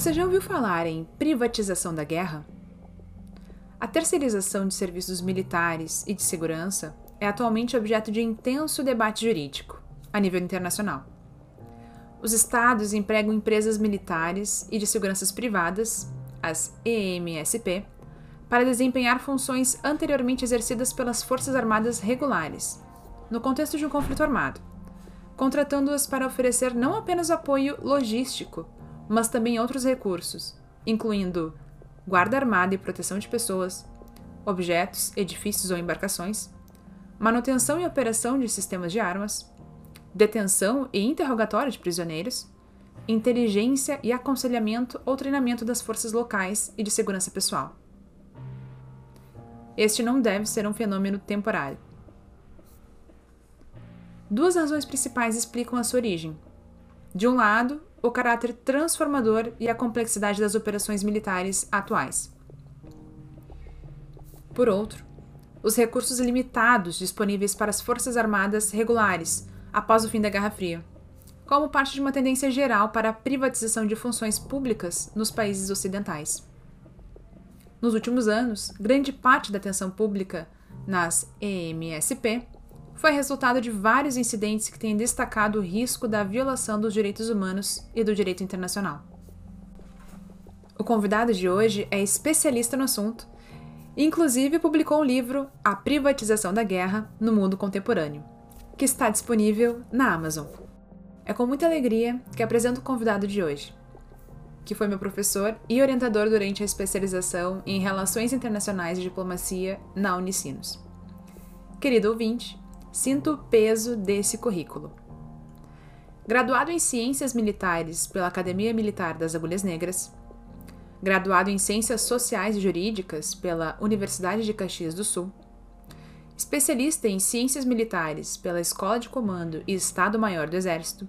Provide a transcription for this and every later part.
Você já ouviu falar em privatização da guerra? A terceirização de serviços militares e de segurança é atualmente objeto de intenso debate jurídico, a nível internacional. Os estados empregam empresas militares e de seguranças privadas, as EMSP, para desempenhar funções anteriormente exercidas pelas Forças Armadas regulares, no contexto de um conflito armado, contratando-as para oferecer não apenas apoio logístico, mas também outros recursos, incluindo guarda armada e proteção de pessoas, objetos, edifícios ou embarcações, manutenção e operação de sistemas de armas, detenção e interrogatório de prisioneiros, inteligência e aconselhamento ou treinamento das forças locais e de segurança pessoal. Este não deve ser um fenômeno temporário. Duas razões principais explicam a sua origem. De um lado, o caráter transformador e a complexidade das operações militares atuais. Por outro, os recursos limitados disponíveis para as Forças Armadas regulares após o fim da Guerra Fria, como parte de uma tendência geral para a privatização de funções públicas nos países ocidentais. Nos últimos anos, grande parte da atenção pública nas EMSP foi resultado de vários incidentes que têm destacado o risco da violação dos direitos humanos e do direito internacional. O convidado de hoje é especialista no assunto inclusive, publicou um livro A Privatização da Guerra no Mundo Contemporâneo, que está disponível na Amazon. É com muita alegria que apresento o convidado de hoje, que foi meu professor e orientador durante a especialização em Relações Internacionais e Diplomacia na Unicinos. Querido ouvinte, sinto o peso desse currículo. Graduado em Ciências Militares pela Academia Militar das Agulhas Negras, graduado em Ciências Sociais e Jurídicas pela Universidade de Caxias do Sul, especialista em Ciências Militares pela Escola de Comando e Estado-Maior do Exército,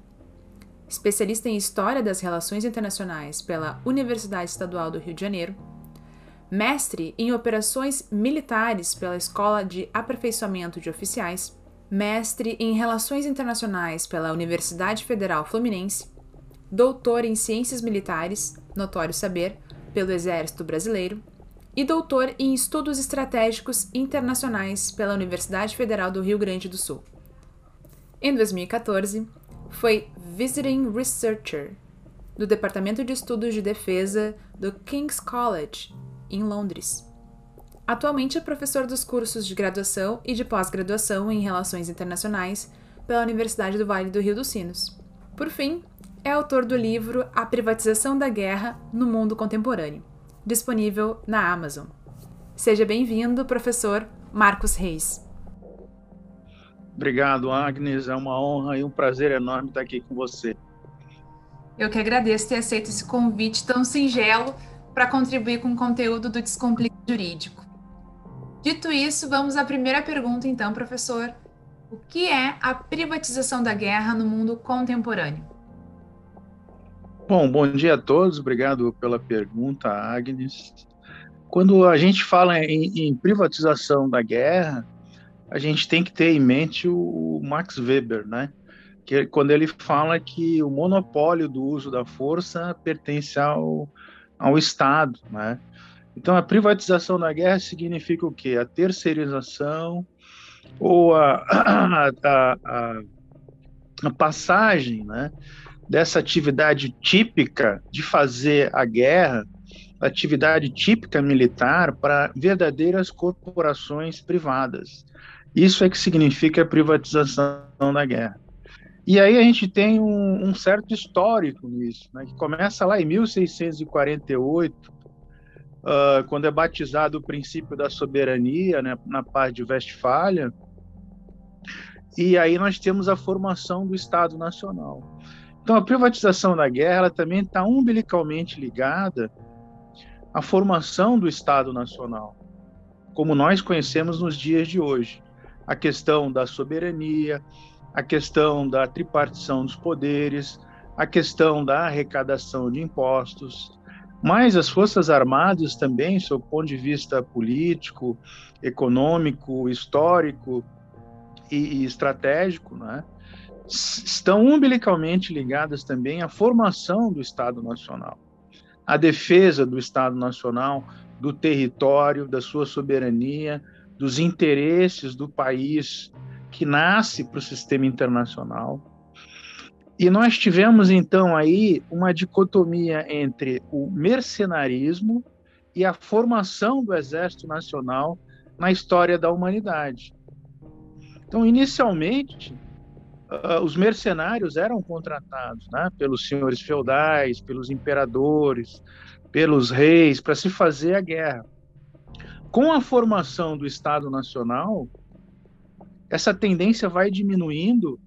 especialista em História das Relações Internacionais pela Universidade Estadual do Rio de Janeiro, mestre em Operações Militares pela Escola de Aperfeiçoamento de Oficiais mestre em Relações Internacionais pela Universidade Federal Fluminense, doutor em Ciências Militares, notório saber, pelo Exército Brasileiro, e doutor em Estudos Estratégicos Internacionais pela Universidade Federal do Rio Grande do Sul. Em 2014, foi Visiting Researcher do Departamento de Estudos de Defesa do King's College, em Londres. Atualmente é professor dos cursos de graduação e de pós-graduação em Relações Internacionais pela Universidade do Vale do Rio dos Sinos. Por fim, é autor do livro A Privatização da Guerra no Mundo Contemporâneo, disponível na Amazon. Seja bem-vindo, professor Marcos Reis. Obrigado, Agnes. É uma honra e um prazer enorme estar aqui com você. Eu que agradeço ter aceito esse convite tão singelo para contribuir com o conteúdo do Descomplique Jurídico. Dito isso, vamos à primeira pergunta, então, professor. O que é a privatização da guerra no mundo contemporâneo? Bom, bom dia a todos. Obrigado pela pergunta, Agnes. Quando a gente fala em, em privatização da guerra, a gente tem que ter em mente o Max Weber, né? Que quando ele fala que o monopólio do uso da força pertence ao, ao Estado, né? Então, a privatização da guerra significa o quê? A terceirização ou a, a, a, a passagem né, dessa atividade típica de fazer a guerra, atividade típica militar, para verdadeiras corporações privadas. Isso é que significa a privatização da guerra. E aí a gente tem um, um certo histórico nisso, né, que começa lá em 1648, uh, quando é batizado o princípio da soberania né, na paz de Westfália, e aí nós temos a formação do Estado Nacional. Então, a privatização da guerra também está umbilicalmente ligada à formação do Estado Nacional, como nós conhecemos nos dias de hoje. A questão da soberania, a questão da tripartição dos poderes, a questão da arrecadação de impostos, mas as Forças Armadas também, sob o ponto de vista político, econômico, histórico e, e estratégico, né, estão umbilicalmente ligadas também à formação do Estado Nacional. a defesa do Estado Nacional, do território, da sua soberania, dos interesses do país que nasce para o sistema internacional. E nós tivemos então aí uma dicotomia entre o mercenarismo e a formação do Exército Nacional na história da humanidade. Então, inicialmente, uh, os mercenários eram contratados né, pelos senhores feudais, pelos imperadores, pelos reis, para se fazer a guerra. Com a formação do Estado Nacional, essa tendência vai diminuindo,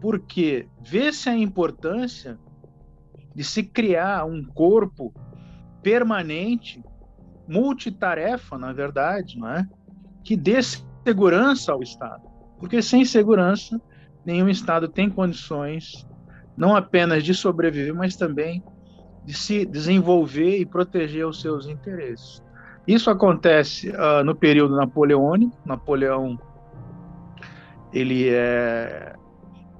porque vê-se a importância de se criar um corpo permanente, multitarefa, na verdade, não é? que dê segurança ao Estado. Porque sem segurança, nenhum Estado tem condições não apenas de sobreviver, mas também de se desenvolver e proteger os seus interesses. Isso acontece uh, no período napoleônico. Napoleão, ele é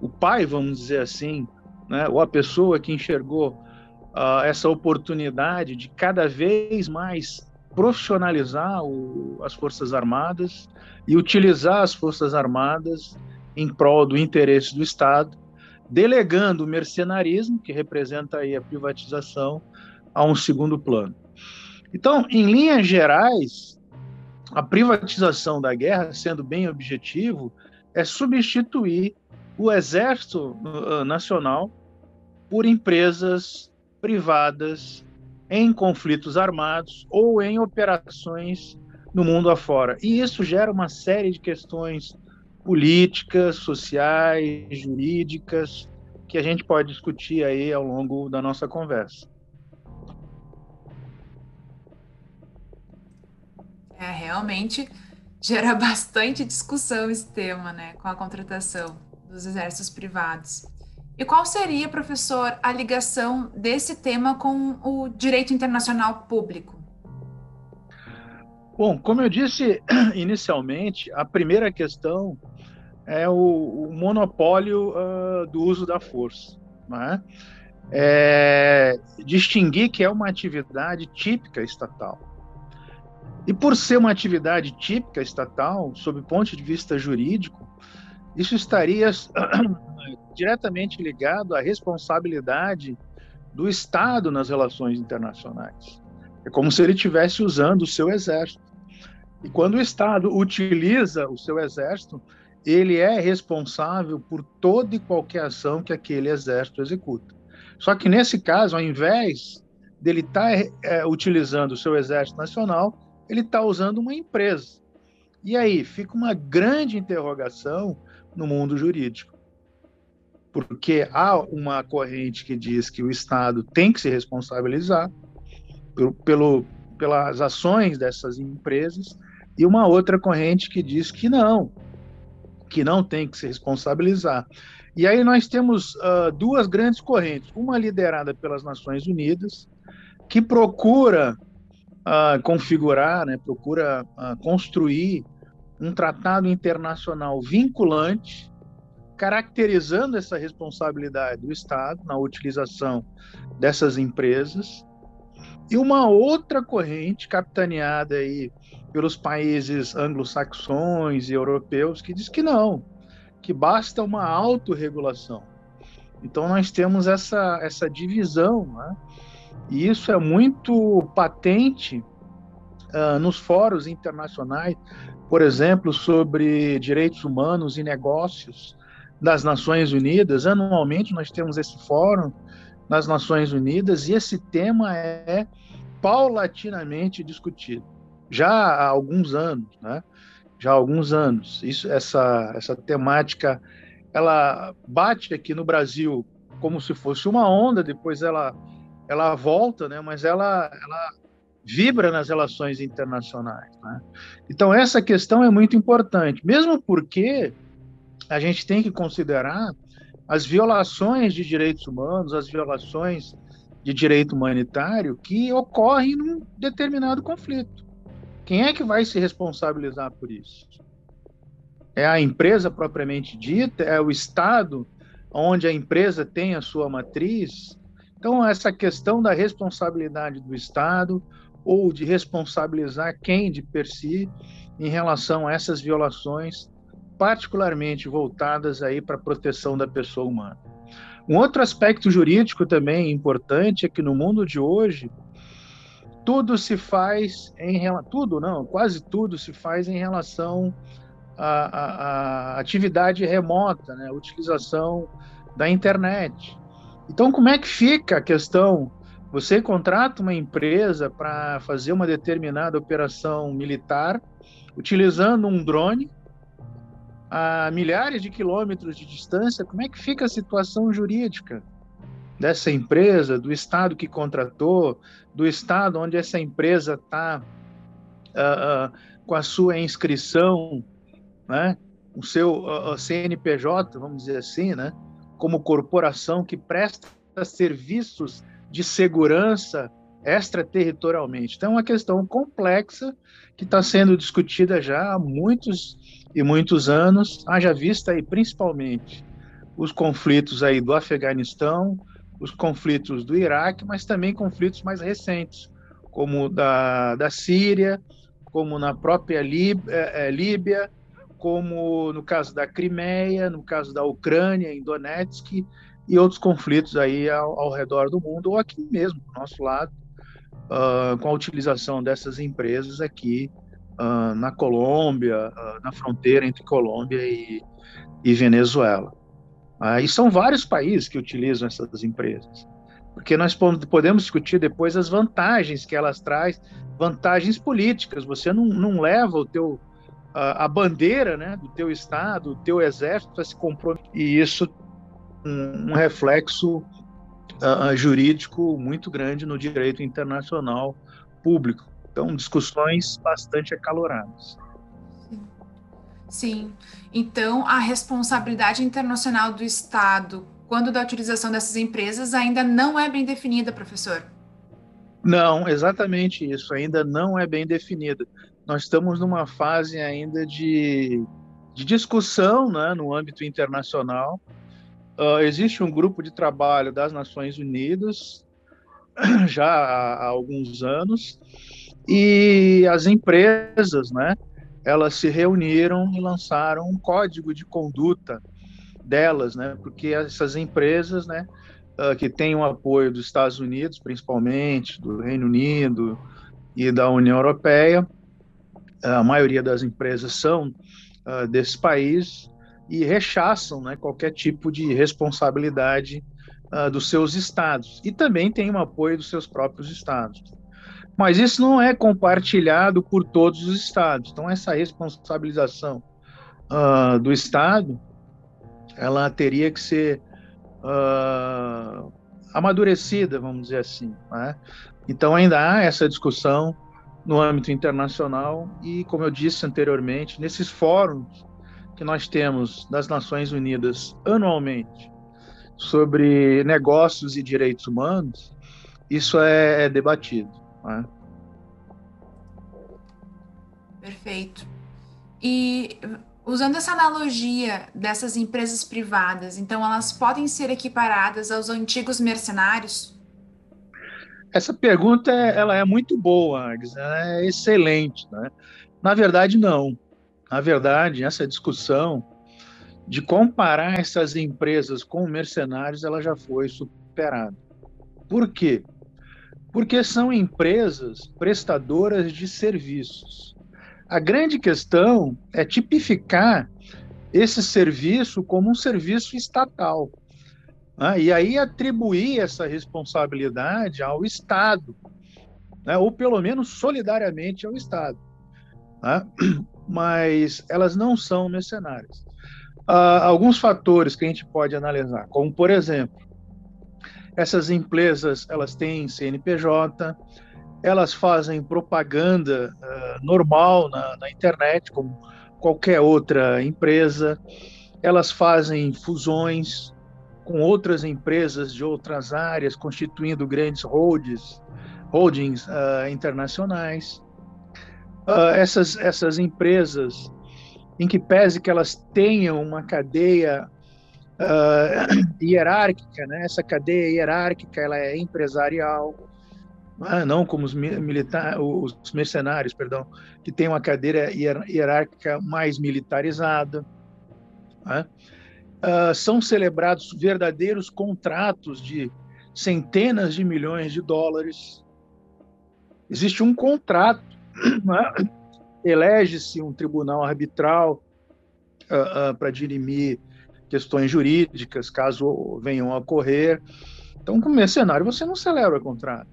o pai, vamos dizer assim, né, ou a pessoa que enxergou uh, essa oportunidade de cada vez mais profissionalizar o, as Forças Armadas e utilizar as Forças Armadas em prol do interesse do Estado, delegando o mercenarismo, que representa aí a privatização, a um segundo plano. Então, em linhas gerais, a privatização da guerra, sendo bem objetivo, é substituir o Exército uh, Nacional por empresas privadas em conflitos armados ou em operações no mundo afora. E isso gera uma série de questões políticas, sociais, jurídicas, que a gente pode discutir aí ao longo da nossa conversa. É, realmente gera bastante discussão esse tema, né, com a contratação dos exércitos privados. E qual seria, professor, a ligação desse tema com o direito internacional público? Bom, como eu disse inicialmente, a primeira questão é o, o monopólio uh, do uso da força. Né? É, distinguir que é uma atividade típica estatal. E por ser uma atividade típica estatal, sob ponto de vista jurídico, isso estaria diretamente ligado à responsabilidade do Estado nas relações internacionais. É como se ele estivesse usando o seu exército. E quando o Estado utiliza o seu exército, ele é responsável por toda e qualquer ação que aquele exército executa. Só que nesse caso, ao invés dele estar tá, é, utilizando o seu exército nacional, ele está usando uma empresa. E aí fica uma grande interrogação no mundo jurídico. Porque há uma corrente que diz que o Estado tem que se responsabilizar pelo, pelo, pelas ações dessas empresas, e uma outra corrente que diz que não, que não tem que se responsabilizar. E aí nós temos uh, duas grandes correntes, uma liderada pelas Nações Unidas, que procura uh, configurar, né, procura uh, construir um tratado internacional vinculante, caracterizando essa responsabilidade do Estado na utilização dessas empresas, e uma outra corrente capitaneada aí pelos países anglo-saxões e europeus que diz que não, que basta uma autorregulação. Então nós temos essa, essa divisão, né? e isso é muito patente uh, nos fóruns internacionais, por exemplo, sobre direitos humanos e negócios das Nações Unidas. Anualmente nós temos esse fórum nas Nações Unidas e esse tema é paulatinamente discutido já há alguns anos, né? Já há alguns anos. Isso, essa, essa temática, ela bate aqui no Brasil como se fosse uma onda, depois ela, ela volta, né? Mas ela, ela vibra nas relações internacionais, né? Então essa questão é muito importante, mesmo porque a gente tem que considerar as violações de direitos humanos, as violações de direito humanitário que ocorrem num determinado conflito. Quem é que vai se responsabilizar por isso? É a empresa propriamente dita? É o Estado onde a empresa tem a sua matriz? Então, essa questão da responsabilidade do Estado ou de responsabilizar quem de per si em relação a essas violações, particularmente voltadas aí para a proteção da pessoa humana. Um outro aspecto jurídico também importante é que no mundo de hoje tudo se faz em tudo não, quase tudo se faz em relação à, à atividade remota, né, a utilização da internet. Então, como é que fica a questão? Você contrata uma empresa para fazer uma determinada operação militar, utilizando um drone a milhares de quilômetros de distância. Como é que fica a situação jurídica dessa empresa, do estado que contratou, do estado onde essa empresa está uh, uh, com a sua inscrição, né? o seu uh, CNPJ, vamos dizer assim, né? como corporação que presta serviços de segurança extraterritorialmente. Então, é uma questão complexa que está sendo discutida já há muitos e muitos anos, haja vista aí principalmente os conflitos aí do Afeganistão, os conflitos do Iraque, mas também conflitos mais recentes, como da, da Síria, como na própria Líbia, é, é, Líbia, como no caso da Crimeia, no caso da Ucrânia, em Donetsk, e outros conflitos aí ao, ao redor do mundo, ou aqui mesmo, do nosso lado, uh, com a utilização dessas empresas aqui uh, na Colômbia, uh, na fronteira entre Colômbia e, e Venezuela. e são vários países que utilizam essas empresas, porque nós podemos discutir depois as vantagens que elas trazem, vantagens políticas. Você não, não leva o teu a, bandeira né, do teu estado, do teu exército a se comprometer. E isso um, um reflexo uh, jurídico muito grande no direito internacional público. Então, discussões bastante acaloradas. Sim. Então, a responsabilidade internacional do Estado, quando da utilização dessas empresas, ainda não é bem definida, professor? Não, exatamente isso. Ainda não é bem definida. Nós estamos numa fase ainda de, de discussão né, no âmbito internacional Uh, existe um grupo de trabalho das Nações Unidas já há, há, alguns anos e as empresas, né, elas se reuniram e lançaram um código de conduta delas, né, porque essas empresas, né, uh, que têm o apoio dos Estados Unidos, principalmente do Reino Unido e da União Europeia, a maioria das empresas são uh, desse país e rechaçam né, qualquer tipo de responsabilidade uh, dos seus estados. E também tem o apoio dos seus próprios estados. Mas isso não é compartilhado por todos os estados. Então, essa responsabilização uh, do estado, ela teria que ser uh, amadurecida, vamos dizer assim. Né? Então, ainda há essa discussão no âmbito internacional e, como eu disse anteriormente, nesses fóruns que nós temos das Nações Unidas anualmente sobre negócios e direitos humanos, isso é, é debatido. Né? Perfeito. E usando essa analogia dessas empresas privadas, então elas podem ser equiparadas aos antigos mercenários? Essa pergunta ela é muito boa, Agnes, é excelente. Né? Na verdade, não. Na verdade, essa discussão de comparar essas empresas com mercenários, ela já foi superada. Por quê? Porque são empresas prestadoras de serviços. A grande questão é tipificar esse serviço como um serviço estatal. Né? E aí atribuir essa responsabilidade ao Estado, né? ou pelo menos solidariamente ao Estado. Né? Mas elas não são mercenárias. Uh, alguns fatores que a gente pode analisar, como por exemplo, essas empresas elas têm CNPJ, elas fazem propaganda uh, normal na, na, internet, como qualquer outra empresa, elas fazem fusões com outras empresas de outras áreas, constituindo grandes holdings, holdings uh, internacionais uh, essas, essas empresas, em que pese que elas tenham uma cadeia uh, hierárquica, né? Essa cadeia hierárquica ela é empresarial, ah, não como os militares, os mercenários, perdão, que tem uma cadeira hierárquica mais militarizada. Né? Uh, são celebrados verdadeiros contratos de centenas de milhões de dólares. Existe um contrato, né? elege-se um tribunal arbitral uh, uh, para dirimir questões jurídicas, caso venham a ocorrer. Então, como mercenário, você não celebra contrato.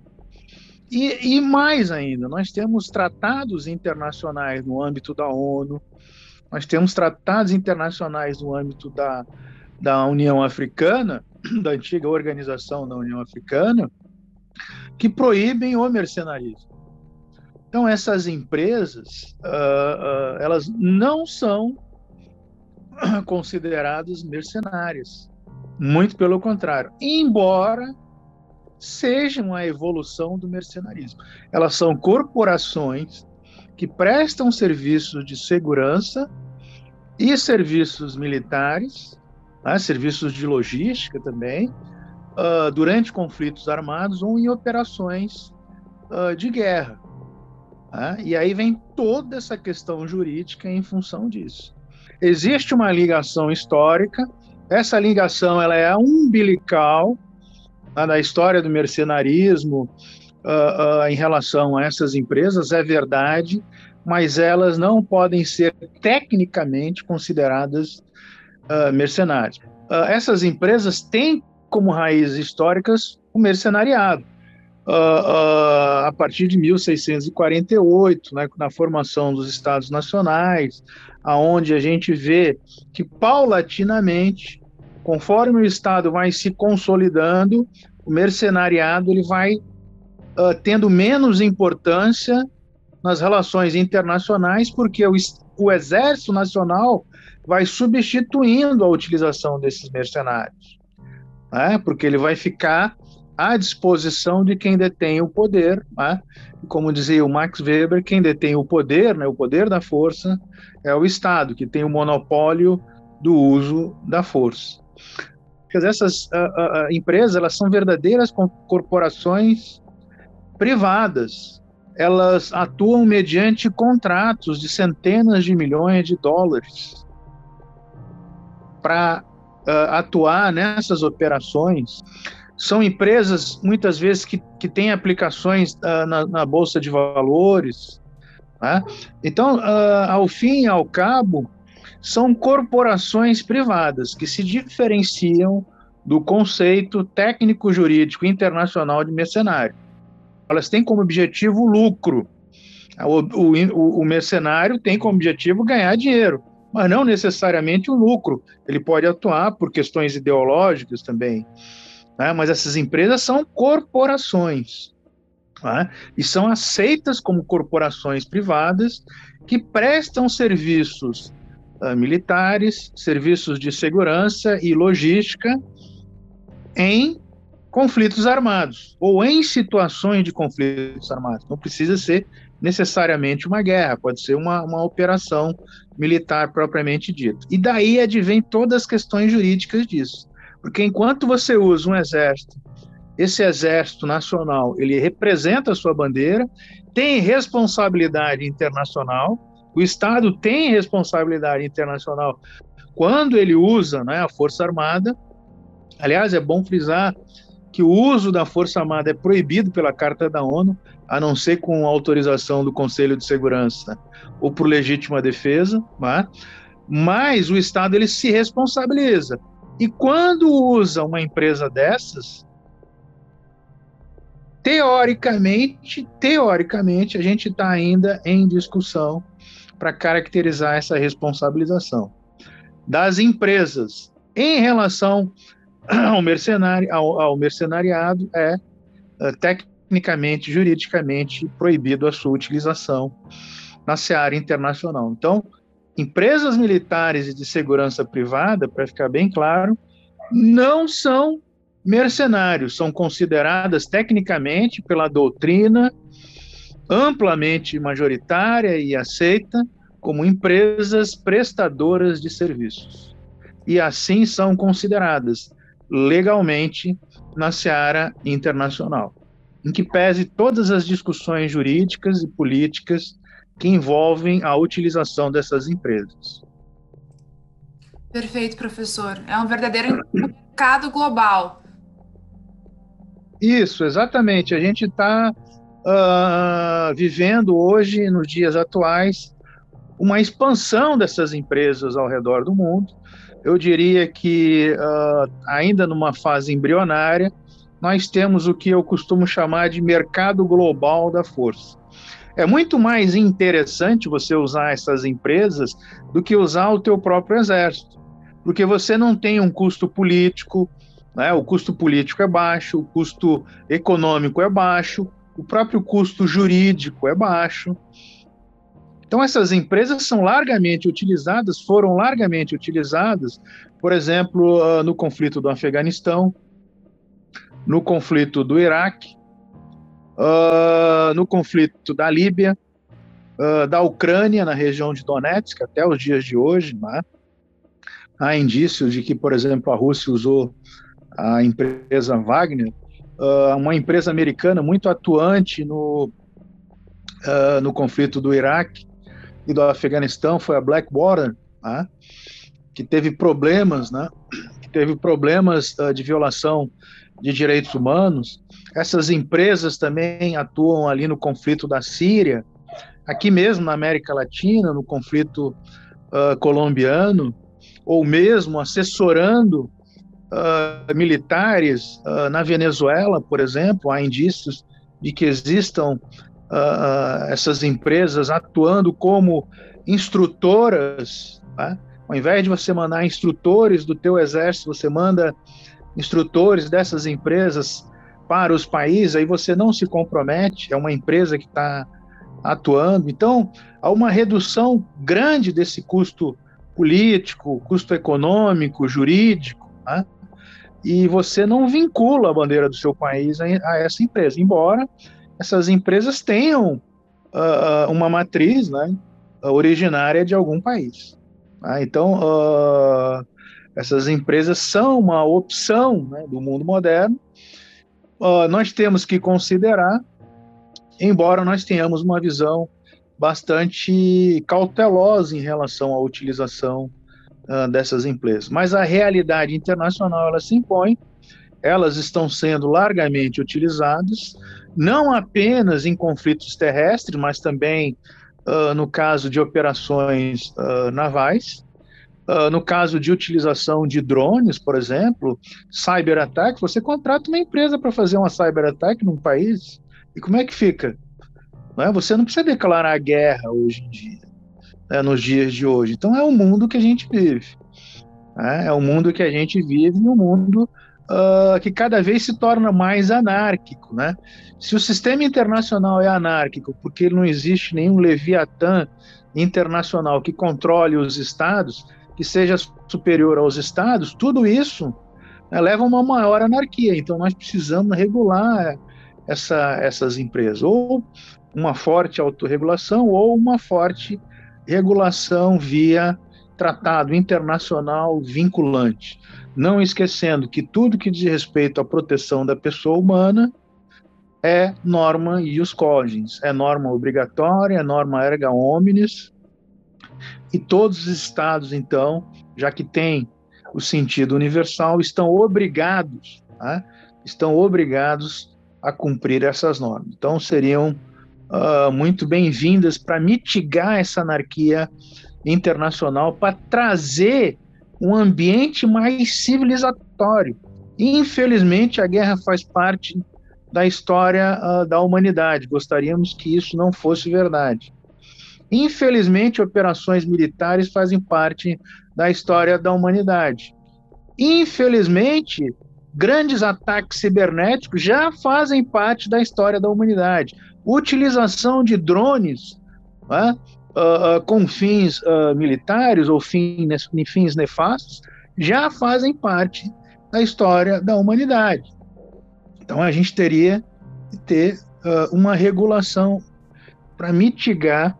E, e, mais ainda, nós temos tratados internacionais no âmbito da ONU, nós temos tratados internacionais no âmbito da, da União Africana, da antiga organização da União Africana, que proíbem o mercenarismo. Então, essas empresas, uh, uh, elas não são consideradas mercenárias. Muito pelo contrário. Embora sejam a evolução do mercenarismo. Elas são corporações que prestam serviços de segurança e serviços militares, né, serviços de logística também, uh, durante conflitos armados ou em operações de guerra. Né? E aí vem toda essa questão jurídica em função disso. Existe uma ligação histórica, essa ligação ela é umbilical, na história do mercenarismo uh, uh, em relação a essas empresas é verdade, mas elas não podem ser tecnicamente consideradas uh, mercenárias. essas empresas têm como raízes históricas o mercenariado. A partir de 1648, né, na formação dos Estados Nacionais, aonde a gente vê que paulatinamente conforme o Estado vai se consolidando, o mercenariado ele vai uh, tendo menos importância nas relações internacionais, porque o, o Exército Nacional vai substituindo a utilização desses mercenários, né? porque ele vai ficar à disposição de quem detém o poder, né? como dizia o Max Weber, quem detém o poder, né, o poder da força, é o Estado, que tem o monopólio do uso da força. Porque essas empresas elas são verdadeiras corporações privadas. Elas atuam mediante contratos de centenas de milhões de dólares para uh, atuar nessas operações. São empresas, muitas vezes, que, que têm aplicações na, na, Bolsa de Valores. Né? Então, ao fim e ao cabo, são corporações privadas que se diferenciam do conceito técnico-jurídico internacional de mercenário. Elas têm como objetivo lucro. O, o, o, mercenário tem como objetivo ganhar dinheiro, mas não necessariamente o lucro. Ele pode atuar por questões ideológicas também. Né? Mas essas empresas são corporações. Né? E são aceitas como corporações privadas que prestam serviços uh, militares, serviços de segurança e logística em conflitos armados ou em situações de conflitos armados. Não precisa ser necessariamente uma guerra, pode ser uma, uma operação militar propriamente dita. E daí advém todas as questões jurídicas disso. Porque enquanto você usa um exército, esse exército nacional, ele representa a sua bandeira, tem responsabilidade internacional, o Estado tem responsabilidade internacional quando ele usa né, a Força Armada. Aliás, é bom frisar que o uso da Força Armada é proibido pela Carta da ONU, a não ser com autorização do Conselho de Segurança ou por legítima defesa, né? mas o Estado ele se responsabiliza. E quando usa uma empresa dessas, teoricamente, teoricamente, a gente está ainda em discussão para caracterizar essa responsabilização das empresas em relação ao mercenário, ao, ao mercenariado é, é tecnicamente, juridicamente proibido a sua utilização na seara internacional. Então, empresas militares e de segurança privada, para ficar bem claro, não são mercenários, são consideradas tecnicamente pela doutrina amplamente majoritária e aceita como empresas prestadoras de serviços. e assim são consideradas legalmente na seara internacional, em que pese todas as discussões jurídicas e políticas que envolvem a utilização dessas empresas. Perfeito, professor. É um verdadeiro mercado global. Isso, exatamente. A gente está uh, ah, vivendo hoje, nos dias atuais, uma expansão dessas empresas ao redor do mundo. Eu diria que, uh, ainda numa fase embrionária, nós temos o que eu costumo chamar de mercado global da força. É muito mais interessante você usar essas empresas do que usar o teu próprio exército, porque você não tem um custo político, né? o custo político é baixo, o custo econômico é baixo, o próprio custo jurídico é baixo. Então, essas empresas são largamente utilizadas, foram largamente utilizadas, por exemplo, ah, no conflito do Afeganistão, no conflito do Iraque, uh, no conflito da Líbia, uh, da Ucrânia, na região de Donetsk, até os dias de hoje. Né? Há indícios de que, por exemplo, a Rússia usou a empresa Wagner, uh, uma empresa americana muito atuante no, no conflito do Iraque e do Afeganistão, foi a Blackwater, né? que teve problemas, né? que teve problemas de violação de direitos humanos. Essas empresas também atuam ali no conflito da Síria, aqui mesmo na América Latina, no conflito uh, colombiano, ou mesmo assessorando uh, militares uh, na Venezuela, por exemplo. Há indícios de que existam essas empresas atuando como instrutoras. Né? Ao invés de você mandar instrutores do teu exército, você manda instrutores dessas empresas para os países, aí você não se compromete, é uma empresa que está atuando. Então, há uma redução grande desse custo político, custo econômico, jurídico, né? e você não vincula a bandeira do seu país a, essa empresa, embora essas empresas tenham uh, uma matriz né, originária de algum país. Tá? Então, uh, essas empresas são uma opção né, do mundo moderno. Uh, nós temos que considerar, embora nós tenhamos uma visão bastante cautelosa em relação à utilização uh, dessas empresas. Mas a realidade internacional ela se impõe, elas estão sendo largamente utilizadas, não apenas em conflitos terrestres, mas também uh, no caso de operações navais. Uh, no caso de utilização de drones, por exemplo, cyber attack, você contrata uma empresa para fazer uma cyber attack num país, e como é que fica? Não é? Você não precisa declarar guerra hoje em dia, né, nos dias de hoje. Então é o mundo que a gente vive. Né? É o mundo que a gente vive e um mundo uh, que cada vez se torna mais anárquico. Né? Se o sistema internacional é anárquico porque não existe nenhum leviatã internacional que controle os estados, que seja superior aos estados, tudo isso né, leva a uma maior anarquia. Então, nós precisamos regular essa, essas empresas, ou uma forte autorregulação, ou uma forte regulação via tratado internacional vinculante. Não esquecendo que tudo que diz respeito à proteção da pessoa humana é norma e os cogens, é norma obrigatória, é norma erga omnes, e todos os estados, então, já que tem o sentido universal, estão obrigados, né? estão obrigados a cumprir essas normas. Então, seriam uh, muito bem-vindas para mitigar essa anarquia internacional, para trazer um ambiente mais civilizatório. Infelizmente, a guerra faz parte da história uh, da humanidade. Gostaríamos que isso não fosse verdade. Infelizmente, operações militares fazem parte da história da humanidade. Infelizmente, grandes ataques cibernéticos já fazem parte da história da humanidade. Utilização de drones né, uh, uh, com fins uh, militares ou fins, fins nefastos já fazem parte da história da humanidade. Então, a gente teria que ter uma regulação para mitigar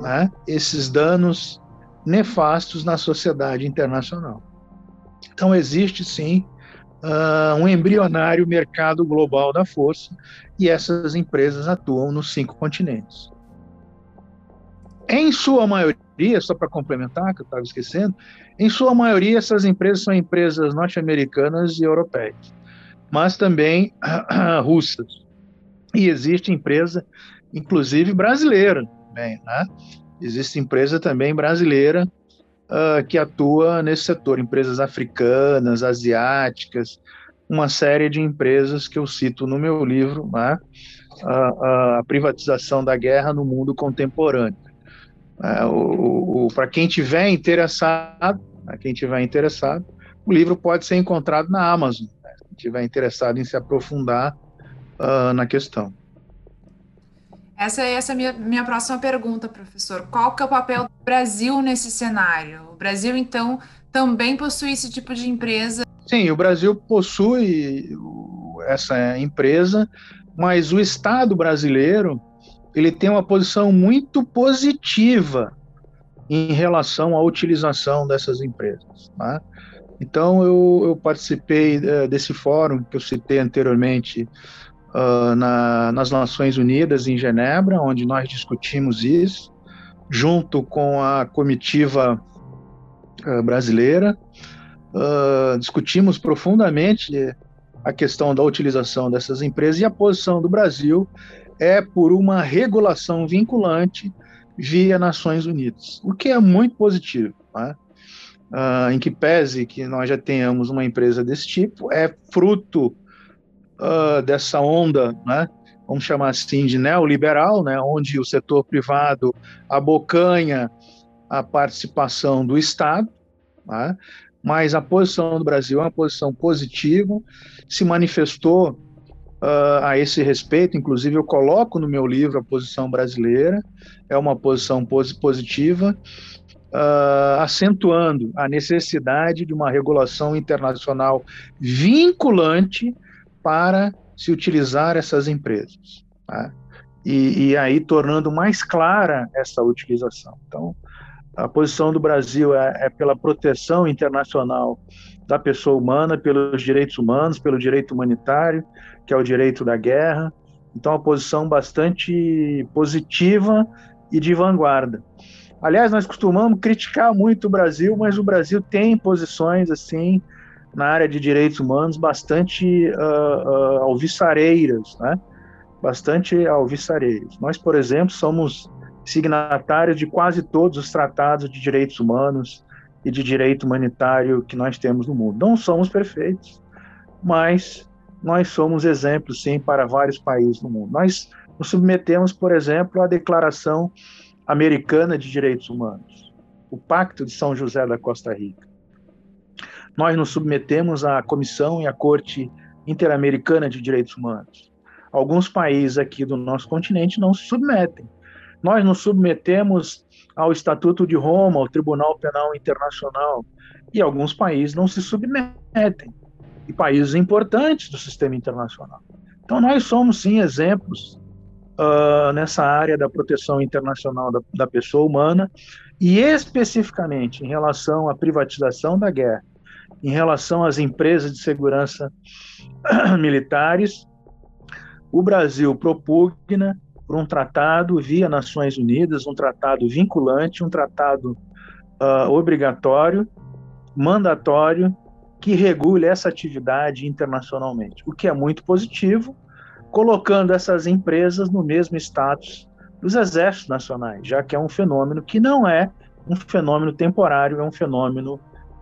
né, esses danos nefastos na sociedade internacional. Então, existe sim uh, um embrionário mercado global da força e essas empresas atuam nos cinco continentes. Em sua maioria, só para complementar, que eu estava esquecendo, em sua maioria essas empresas são empresas norte-americanas e europeias, mas também russas. E existe empresa, inclusive brasileira, também, né? Existe empresa também brasileira uh, que atua nesse setor, empresas africanas, asiáticas, uma série de empresas que eu cito no meu livro, né? a, a privatização da guerra no mundo contemporâneo. Uh, Para quem tiver interessado, né? quem tiver interessado, o livro pode ser encontrado na Amazon. Né? Quem tiver interessado em se aprofundar uh, na questão. Essa, essa é a minha, minha próxima pergunta, professor. Qual que é o papel do Brasil nesse cenário? O Brasil, então, também possui esse tipo de empresa? Sim, o Brasil possui essa empresa, mas o Estado brasileiro ele tem uma posição muito positiva em relação à utilização dessas empresas. Tá? Então, eu, eu participei uh, desse fórum que eu citei anteriormente, uh, na, nas Nações Unidas, em Genebra, onde nós discutimos isso, junto com a comitiva uh, brasileira. Uh, discutimos profundamente a questão da utilização dessas empresas e a posição do Brasil é por uma regulação vinculante via Nações Unidas, o que é muito positivo. Né? Uh, em que pese que nós já tenhamos uma empresa desse tipo, é fruto uh, dessa onda, né, vamos chamar assim, de neoliberal, né, onde o setor privado abocanha a participação do Estado, né, mas a posição do Brasil é uma posição positiva, se manifestou uh, a esse respeito, inclusive eu coloco no meu livro a posição brasileira, é uma posição positiva, uh, acentuando a necessidade de uma regulação internacional vinculante para se utilizar essas empresas. Tá? E, e, aí tornando mais clara essa utilização. Então, a posição do Brasil é, é, pela proteção internacional da pessoa humana, pelos direitos humanos, pelo direito humanitário, que é o direito da guerra. Então, uma posição bastante positiva e de vanguarda. Aliás, nós costumamos criticar muito o Brasil, mas o Brasil tem posições assim na área de direitos humanos bastante uh, uh, né? bastante alvissareiras. Nós, por exemplo, somos signatários de quase todos os tratados de direitos humanos e de direito humanitário que nós temos no mundo. Não somos perfeitos, mas nós somos exemplos, sim, para vários países no mundo. Nós nos submetemos, por exemplo, à Declaração Americana de Direitos Humanos, o Pacto de São José da Costa Rica nós nos submetemos à Comissão e à Corte Interamericana de Direitos Humanos. Alguns países aqui do nosso continente não se submetem. Nós nos submetemos ao Estatuto de Roma, ao Tribunal Penal Internacional, e alguns países não se submetem, e países importantes do sistema internacional. Então, nós somos, sim, exemplos uh, nessa área da proteção internacional da, da pessoa humana, e especificamente em relação à privatização da guerra em relação às empresas de segurança militares, o Brasil propugna por um tratado via Nações Unidas, um tratado vinculante, um tratado uh, obrigatório, mandatório, que regule essa atividade internacionalmente, o que é muito positivo, colocando essas empresas no mesmo status dos exércitos nacionais, já que é um fenômeno que não é um fenômeno temporário, é um fenômeno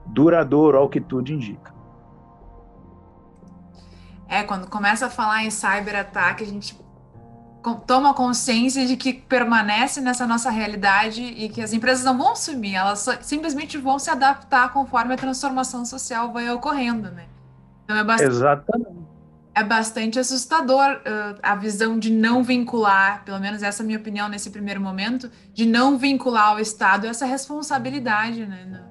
duradouro, ao que tudo indica. É, quando começa a falar em cyberataque, a gente toma consciência de que permanece nessa nossa realidade e que as empresas não vão sumir, elas simplesmente vão se adaptar conforme a transformação social vai ocorrendo, né? Então é bastante, Exatamente. É bastante assustador uh, a visão de não vincular, pelo menos essa é a minha opinião nesse primeiro momento, de não vincular ao Estado essa responsabilidade, né?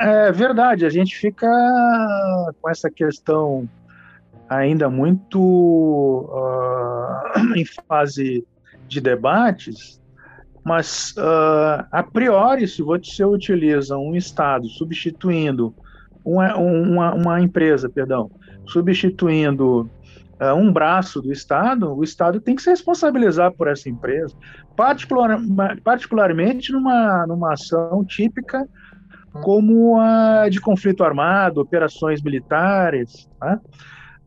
É verdade, a gente fica com essa questão ainda muito uh, em fase de debates, mas uh, a priori, se você utiliza um Estado substituindo uma, uma, uma empresa, perdão, substituindo uh, um braço do Estado, o Estado tem que se responsabilizar por essa empresa, particular, particularmente numa, numa ação típica como a de conflito armado, operações militares. Né?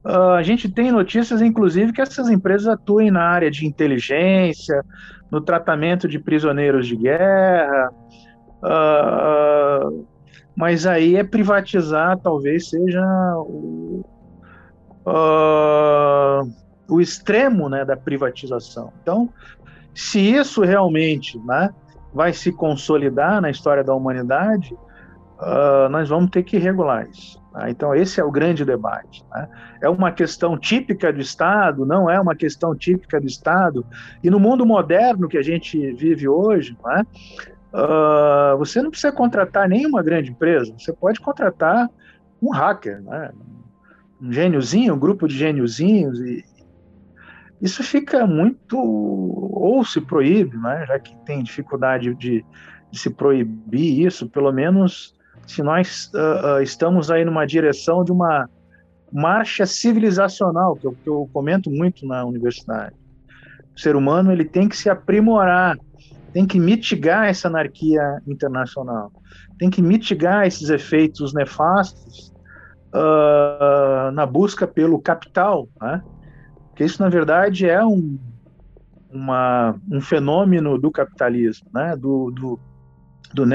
A gente tem notícias, inclusive, que essas empresas atuem na área de inteligência, no tratamento de prisioneiros de guerra, uh, mas aí é privatizar, talvez seja o, uh, o extremo né, da privatização. Então, se isso realmente né, vai se consolidar na história da humanidade, uh, nós vamos ter que regular isso. Tá? Então, esse é o grande debate. Né? É uma questão típica do Estado, não é uma questão típica do Estado. E no mundo moderno que a gente vive hoje, né, uh, você não precisa contratar nenhuma grande empresa, você pode contratar um hacker, né? um gêniozinho, um grupo de gêniozinhos, e isso fica muito. ou se proíbe, né? já que tem dificuldade de, de se proibir isso, pelo menos se nós uh, uh, estamos aí numa direção de uma marcha civilizacional, que eu, que eu comento muito na universidade. O ser humano ele tem que se aprimorar, tem que mitigar essa anarquia internacional, tem que mitigar esses efeitos nefastos uh, na busca pelo capital, né? que isso na verdade é um, uma, um fenômeno do capitalismo, né? do, do, do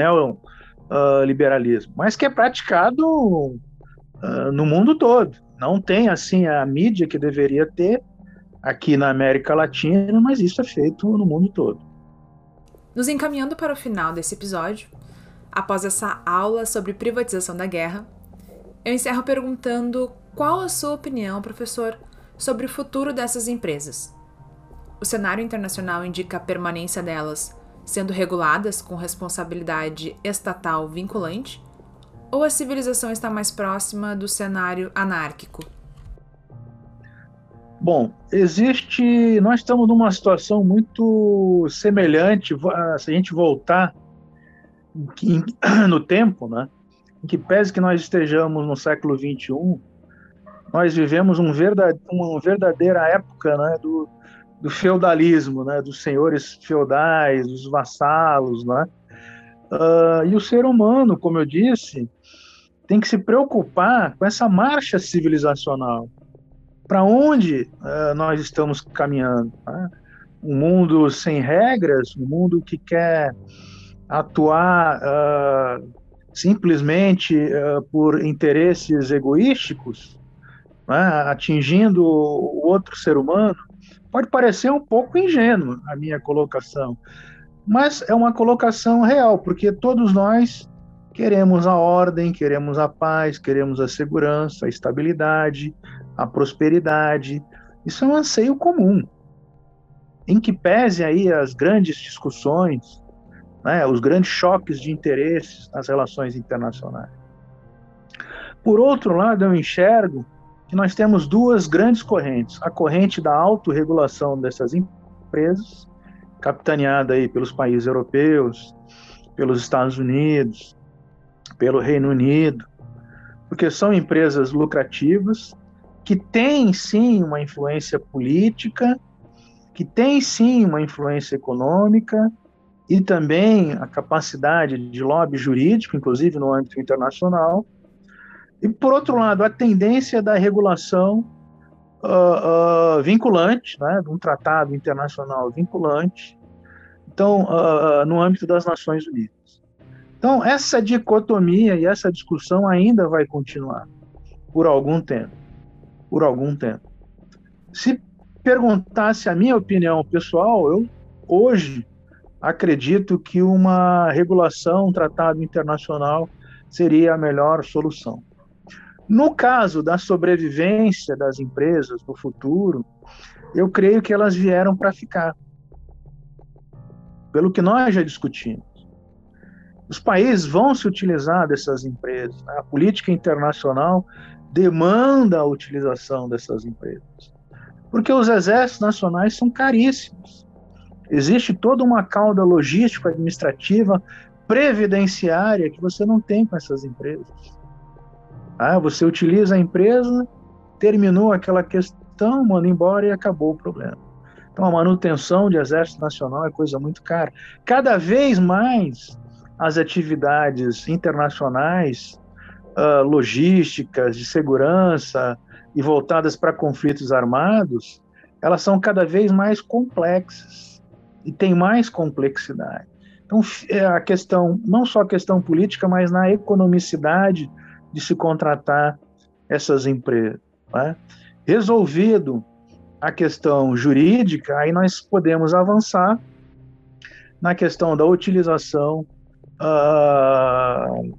neoliberalismo, mas que é praticado uh, no mundo todo. Não tem assim a mídia que deveria ter aqui na América Latina, mas isso é feito no mundo todo. Nos encaminhando para o final desse episódio, após essa aula sobre privatização da guerra, eu encerro perguntando qual a sua opinião, professor, sobre o futuro dessas empresas. O cenário internacional indica a permanência delas sendo reguladas com responsabilidade estatal vinculante, ou a civilização está mais próxima do cenário anárquico? Bom, existe. Nós estamos numa situação muito semelhante, se a gente voltar no tempo, né? em que pese que nós estejamos no século 21, nós vivemos um verdade, uma verdadeira época né, do, do feudalismo, né, dos senhores feudais, dos vassalos, né? Uh, e o ser humano, como eu disse, tem que se preocupar com essa marcha civilizacional. Para onde uh, nós estamos caminhando? Né? Um mundo sem regras, um mundo que quer atuar uh, simplesmente por interesses egoísticos, né, atingindo o outro ser humano, pode parecer um pouco ingênuo a minha colocação, mas é uma colocação real, porque todos nós queremos a ordem, queremos a paz, queremos a segurança, a estabilidade, a prosperidade. Isso é um anseio comum. Em que pese aí as grandes discussões né, os grandes choques de interesses nas relações internacionais. Por outro lado, eu enxergo que nós temos duas grandes correntes: a corrente da autorregulação dessas empresas, capitaneada aí pelos países europeus, pelos Estados Unidos, pelo Reino Unido, porque são empresas lucrativas que têm sim uma influência política, que têm sim uma influência econômica, e também a capacidade de lobby jurídico, inclusive no âmbito internacional, e, por outro lado, a tendência da regulação uh, uh, vinculante, né, de um tratado internacional vinculante, então, uh, no âmbito das Nações Unidas. Então, essa dicotomia e essa discussão ainda vai continuar por algum tempo. Por algum tempo. Se perguntasse a minha opinião pessoal, eu hoje acredito que uma regulação, um tratado internacional seria a melhor solução. No caso da sobrevivência das empresas no futuro, eu creio que elas vieram para ficar. Pelo que nós já discutimos. Os países vão se utilizar dessas empresas. Né? A política internacional demanda a utilização dessas empresas. Porque os exércitos nacionais são caríssimos. Existe toda uma cauda logística, administrativa, previdenciária que você não tem com essas empresas. Ah, você utiliza a empresa, terminou aquela questão, manda embora e acabou o problema. Então, a manutenção de exército nacional é coisa muito cara. Cada vez mais as atividades internacionais, uh, logísticas, de segurança e voltadas para conflitos armados, elas são cada vez mais complexas e tem mais complexidade. Então, é a questão, não só a questão política, mas na economicidade de se contratar essas empresas. Né? Resolvido a questão jurídica, aí nós podemos avançar na questão da utilização uh,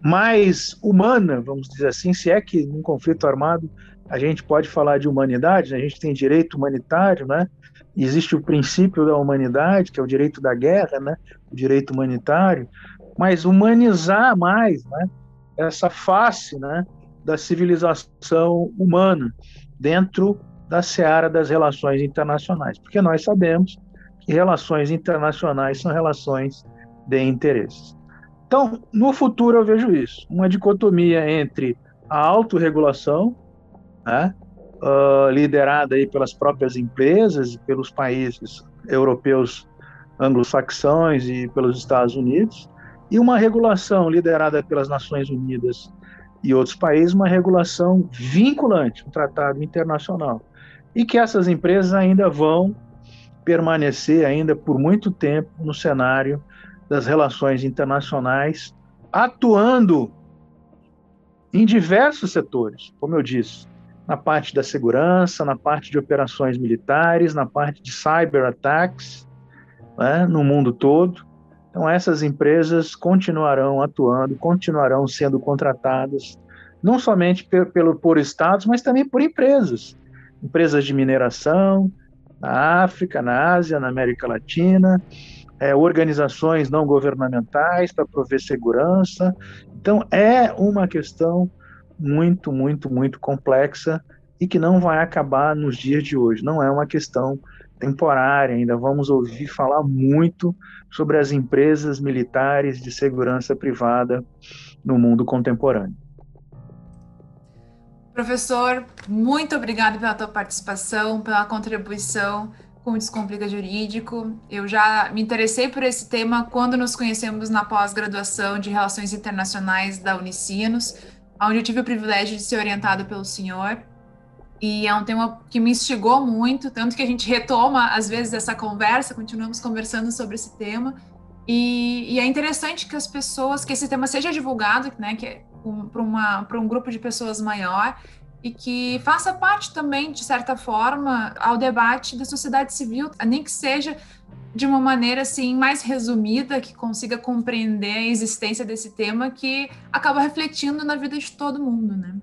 mais humana, vamos dizer assim, se é que num conflito armado a gente pode falar de humanidade, né? a gente tem direito humanitário, né? Existe o princípio da humanidade, que é o direito da guerra, né? O direito humanitário, mas humanizar mais, né? Essa face, né? Da civilização humana dentro da seara das relações internacionais, porque nós sabemos que relações internacionais são relações de interesses. Então, no futuro eu vejo isso, uma dicotomia entre a autorregulação, né, uh, liderada aí pelas próprias empresas e pelos países europeus anglo-saxões e pelos Estados Unidos, e uma regulação liderada pelas Nações Unidas e outros países, uma regulação vinculante, um tratado internacional, e que essas empresas ainda vão permanecer ainda por muito tempo no cenário das relações internacionais, atuando em diversos setores, como eu disse, na parte da segurança, na parte de operações militares, na parte de cyber attacks, né, no mundo todo. Então, essas empresas continuarão atuando, continuarão sendo contratadas, não somente por, pelo, por estados, mas também por empresas. Empresas de mineração, na África, na Ásia, na América Latina, é, organizações não governamentais para prover segurança. Então, é uma questão muito, muito, muito complexa e que não vai acabar nos dias de hoje. Não é uma questão temporária, ainda vamos ouvir falar muito sobre as empresas militares de segurança privada no mundo contemporâneo. Professor, muito obrigado pela tua participação, pela contribuição com o Descomplica Jurídico. Eu já me interessei por esse tema quando nos conhecemos na pós-graduação de Relações Internacionais da Unicinos onde eu tive o privilégio de ser orientado pelo senhor. E é um tema que me instigou muito, tanto que a gente retoma, às vezes, essa conversa, continuamos conversando sobre esse tema. E, e é interessante que as pessoas, que esse tema seja divulgado, né, que é um, para um grupo de pessoas maior, e que faça parte também, de certa forma, ao debate da sociedade civil, nem que seja de uma maneira assim mais resumida, que consiga compreender a existência desse tema que acaba refletindo na vida de todo mundo, né?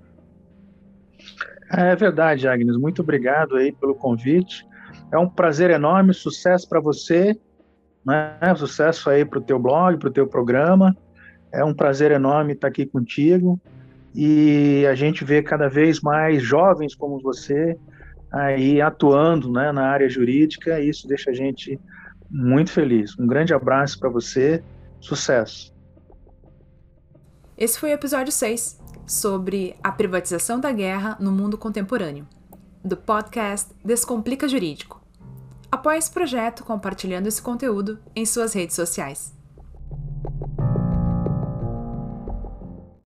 É verdade, Agnes. Muito obrigado aí pelo convite. É um prazer enorme, sucesso para você, né? Sucesso aí para o teu blog, para o teu programa. É um prazer enorme estar aqui contigo e a gente vê cada vez mais jovens como você aí atuando né, na área jurídica. E isso deixa a gente muito feliz. Um grande abraço para você, sucesso. Esse foi o episódio 6 sobre a privatização da guerra no mundo contemporâneo, do podcast Descomplica Jurídico. Apoie esse projeto compartilhando esse conteúdo em suas redes sociais.